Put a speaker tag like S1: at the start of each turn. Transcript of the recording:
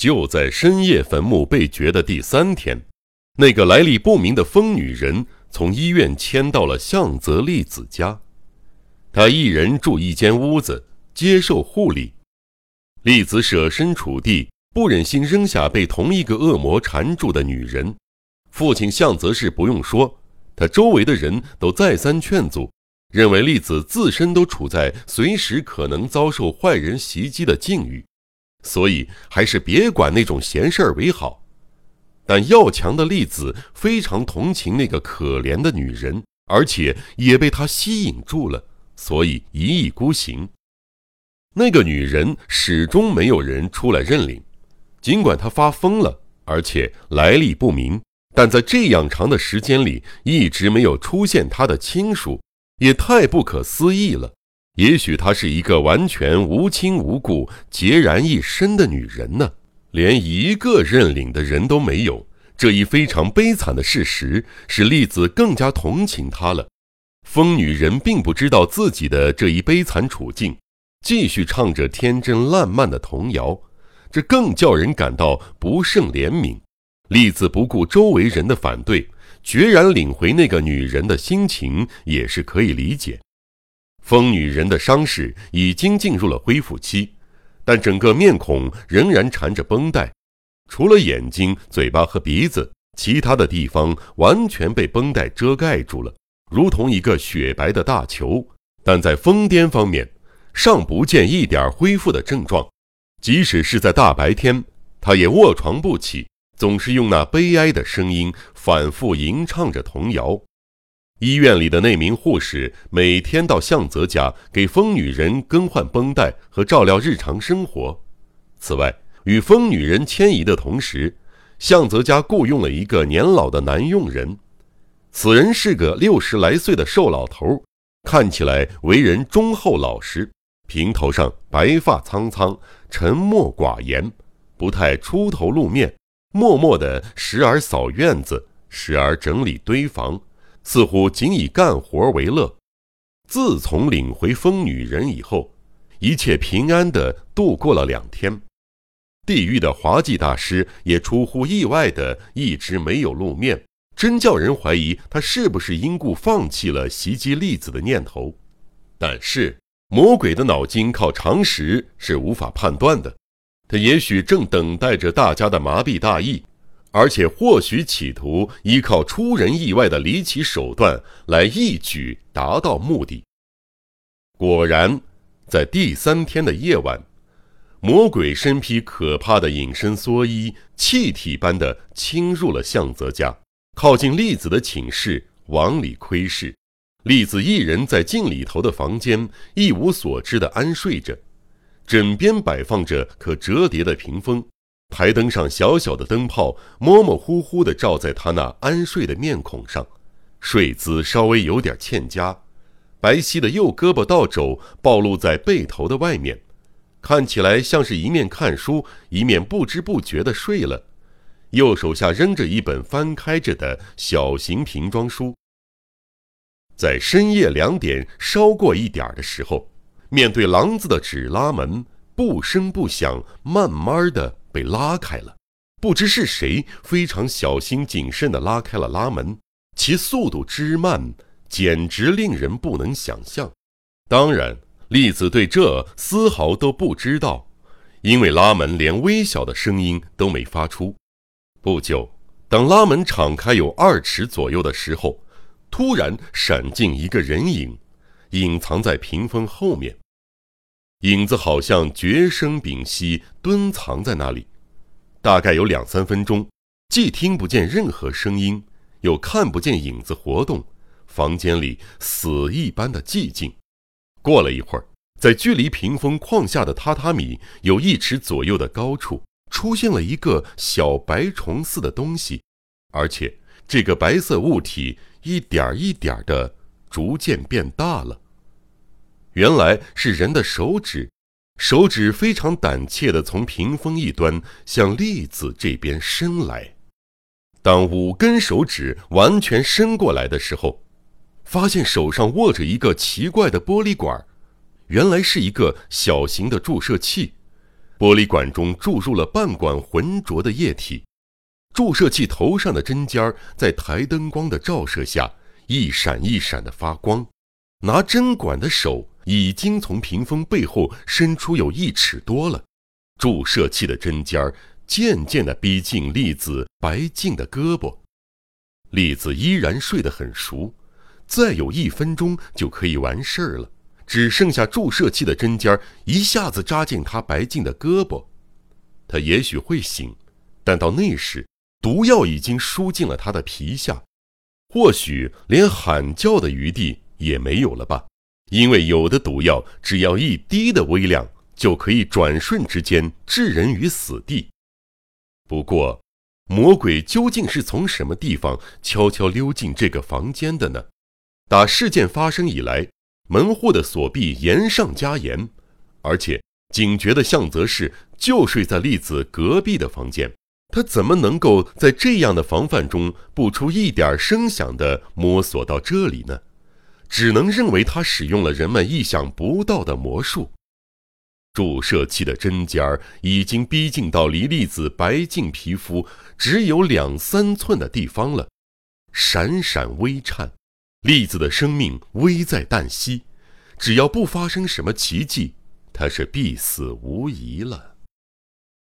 S1: 就在深夜坟墓被掘的第三天，那个来历不明的疯女人从医院迁到了向泽丽子家。她一人住一间屋子，接受护理。丽子舍身处地，不忍心扔下被同一个恶魔缠住的女人。父亲向泽氏不用说，他周围的人都再三劝阻，认为丽子自身都处在随时可能遭受坏人袭击的境遇，所以还是别管那种闲事儿为好。但要强的栗子非常同情那个可怜的女人，而且也被她吸引住了。所以一意孤行，那个女人始终没有人出来认领。尽管她发疯了，而且来历不明，但在这样长的时间里一直没有出现她的亲属，也太不可思议了。也许她是一个完全无亲无故、孑然一身的女人呢？连一个认领的人都没有。这一非常悲惨的事实，使栗子更加同情她了。疯女人并不知道自己的这一悲惨处境，继续唱着天真烂漫的童谣，这更叫人感到不胜怜悯。栗子不顾周围人的反对，决然领回那个女人的心情也是可以理解。疯女人的伤势已经进入了恢复期，但整个面孔仍然缠着绷带，除了眼睛、嘴巴和鼻子，其他的地方完全被绷带遮盖住了。如同一个雪白的大球，但在疯癫方面尚不见一点恢复的症状。即使是在大白天，他也卧床不起，总是用那悲哀的声音反复吟唱着童谣。医院里的那名护士每天到向泽家给疯女人更换绷带和照料日常生活。此外，与疯女人迁移的同时，向泽家雇佣了一个年老的男佣人。此人是个六十来岁的瘦老头，看起来为人忠厚老实，平头上白发苍苍，沉默寡言，不太出头露面，默默的时而扫院子，时而整理堆房，似乎仅以干活为乐。自从领回疯女人以后，一切平安的度过了两天。地狱的滑稽大师也出乎意外的一直没有露面。真叫人怀疑他是不是因故放弃了袭击栗子的念头，但是魔鬼的脑筋靠常识是无法判断的，他也许正等待着大家的麻痹大意，而且或许企图依靠出人意外的离奇手段来一举达到目的。果然，在第三天的夜晚，魔鬼身披可怕的隐身蓑衣，气体般的侵入了向泽家。靠近栗子的寝室，往里窥视。栗子一人在镜里头的房间，一无所知的安睡着。枕边摆放着可折叠的屏风，台灯上小小的灯泡模模糊糊地照在他那安睡的面孔上，睡姿稍微有点欠佳，白皙的右胳膊到肘暴露在背头的外面，看起来像是一面看书，一面不知不觉地睡了。右手下扔着一本翻开着的小型瓶装书，在深夜两点稍过一点的时候，面对廊子的纸拉门不声不响，慢慢的被拉开了。不知是谁非常小心谨慎的拉开了拉门，其速度之慢，简直令人不能想象。当然，栗子对这丝毫都不知道，因为拉门连微小的声音都没发出。不久，等拉门敞开有二尺左右的时候，突然闪进一个人影，隐藏在屏风后面。影子好像绝声屏息，蹲藏在那里，大概有两三分钟，既听不见任何声音，又看不见影子活动，房间里死一般的寂静。过了一会儿，在距离屏风框下的榻榻米有一尺左右的高处。出现了一个小白虫似的东西，而且这个白色物体一点一点的逐渐变大了。原来是人的手指，手指非常胆怯的从屏风一端向栗子这边伸来。当五根手指完全伸过来的时候，发现手上握着一个奇怪的玻璃管，原来是一个小型的注射器。玻璃管中注入了半管浑浊的液体，注射器头上的针尖儿在台灯光的照射下一闪一闪的发光，拿针管的手已经从屏风背后伸出有一尺多了，注射器的针尖儿渐渐地逼近栗子白净的胳膊，栗子依然睡得很熟，再有一分钟就可以完事儿了。只剩下注射器的针尖儿一下子扎进他白净的胳膊，他也许会醒，但到那时，毒药已经输进了他的皮下，或许连喊叫的余地也没有了吧？因为有的毒药只要一滴的微量，就可以转瞬之间置人于死地。不过，魔鬼究竟是从什么地方悄悄溜进这个房间的呢？打事件发生以来。门户的锁闭严上加严，而且警觉的向泽氏就睡在栗子隔壁的房间，他怎么能够在这样的防范中不出一点声响地摸索到这里呢？只能认为他使用了人们意想不到的魔术。注射器的针尖儿已经逼近到离栗子白净皮肤只有两三寸的地方了，闪闪微颤。栗子的生命危在旦夕，只要不发生什么奇迹，他是必死无疑了。